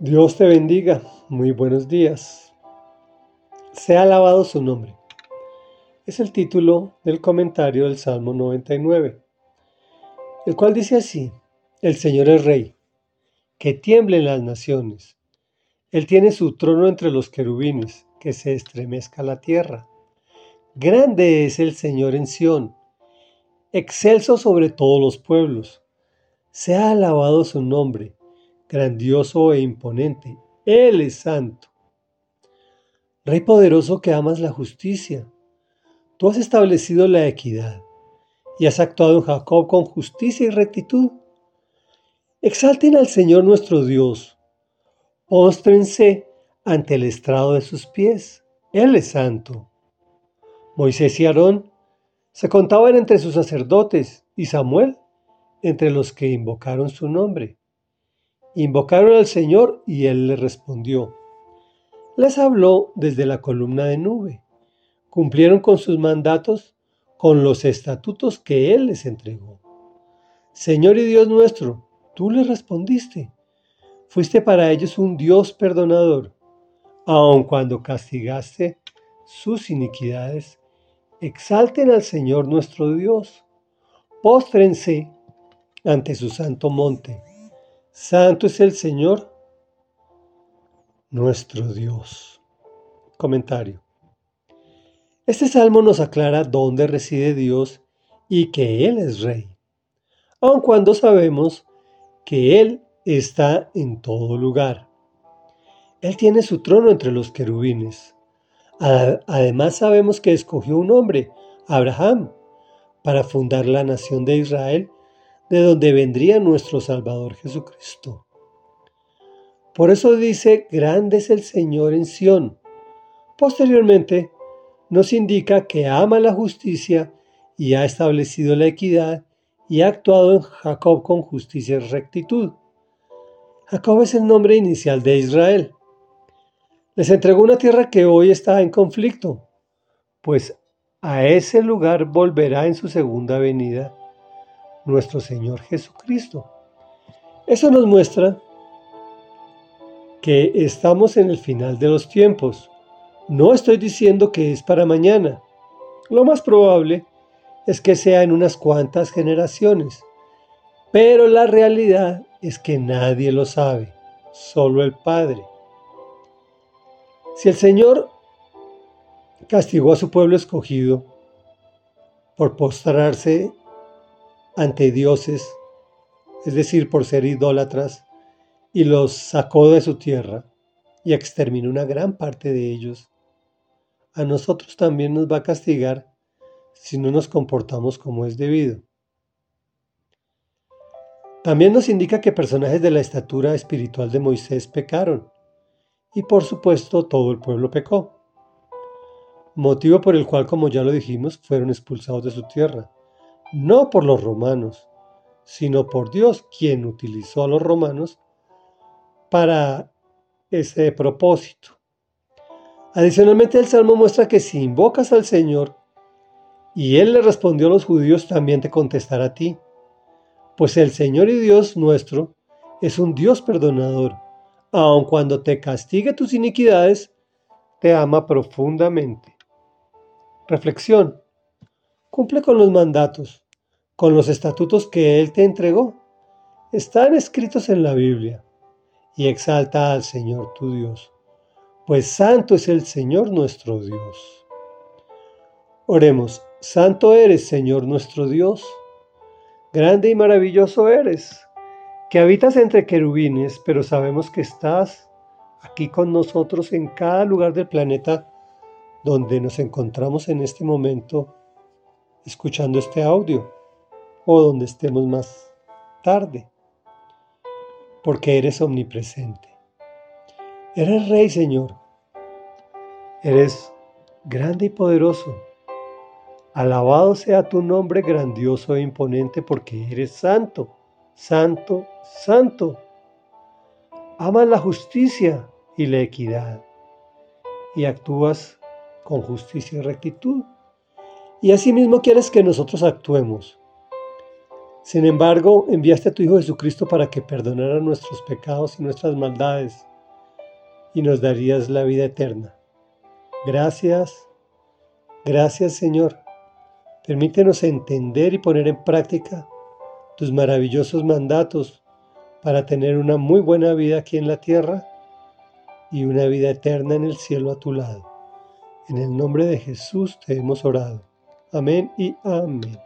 Dios te bendiga. Muy buenos días. Sea alabado su nombre. Es el título del comentario del Salmo 99, el cual dice así, El Señor es Rey, que tiemblen las naciones. Él tiene su trono entre los querubines, que se estremezca la tierra. Grande es el Señor en Sión, excelso sobre todos los pueblos. Sea alabado su nombre grandioso e imponente. Él es santo. Rey poderoso que amas la justicia. Tú has establecido la equidad y has actuado en Jacob con justicia y rectitud. Exalten al Señor nuestro Dios. Póstrense ante el estrado de sus pies. Él es santo. Moisés y Aarón se contaban entre sus sacerdotes y Samuel entre los que invocaron su nombre. Invocaron al Señor y Él les respondió. Les habló desde la columna de nube. Cumplieron con sus mandatos, con los estatutos que Él les entregó. Señor y Dios nuestro, tú les respondiste. Fuiste para ellos un Dios perdonador, aun cuando castigaste sus iniquidades. Exalten al Señor nuestro Dios. Póstrense ante su santo monte Santo es el Señor nuestro Dios. Comentario. Este salmo nos aclara dónde reside Dios y que Él es Rey, aun cuando sabemos que Él está en todo lugar. Él tiene su trono entre los querubines. Además sabemos que escogió un hombre, Abraham, para fundar la nación de Israel de donde vendría nuestro Salvador Jesucristo. Por eso dice, grande es el Señor en Sión. Posteriormente, nos indica que ama la justicia y ha establecido la equidad y ha actuado en Jacob con justicia y rectitud. Jacob es el nombre inicial de Israel. Les entregó una tierra que hoy está en conflicto, pues a ese lugar volverá en su segunda venida nuestro Señor Jesucristo. Eso nos muestra que estamos en el final de los tiempos. No estoy diciendo que es para mañana. Lo más probable es que sea en unas cuantas generaciones. Pero la realidad es que nadie lo sabe, solo el Padre. Si el Señor castigó a su pueblo escogido por postrarse ante dioses, es decir, por ser idólatras, y los sacó de su tierra y exterminó una gran parte de ellos. A nosotros también nos va a castigar si no nos comportamos como es debido. También nos indica que personajes de la estatura espiritual de Moisés pecaron, y por supuesto todo el pueblo pecó, motivo por el cual, como ya lo dijimos, fueron expulsados de su tierra no por los romanos, sino por Dios, quien utilizó a los romanos para ese propósito. Adicionalmente el Salmo muestra que si invocas al Señor y Él le respondió a los judíos, también te contestará a ti, pues el Señor y Dios nuestro es un Dios perdonador, aun cuando te castigue tus iniquidades, te ama profundamente. Reflexión. Cumple con los mandatos, con los estatutos que Él te entregó. Están escritos en la Biblia. Y exalta al Señor tu Dios, pues santo es el Señor nuestro Dios. Oremos, santo eres, Señor nuestro Dios. Grande y maravilloso eres, que habitas entre querubines, pero sabemos que estás aquí con nosotros en cada lugar del planeta donde nos encontramos en este momento escuchando este audio o donde estemos más tarde, porque eres omnipresente. Eres rey, Señor. Eres grande y poderoso. Alabado sea tu nombre grandioso e imponente porque eres santo, santo, santo. Amas la justicia y la equidad y actúas con justicia y rectitud y asimismo quieres que nosotros actuemos. Sin embargo, enviaste a tu Hijo Jesucristo para que perdonara nuestros pecados y nuestras maldades y nos darías la vida eterna. Gracias, gracias Señor. Permítenos entender y poner en práctica tus maravillosos mandatos para tener una muy buena vida aquí en la tierra y una vida eterna en el cielo a tu lado. En el nombre de Jesús te hemos orado. Amén y amén.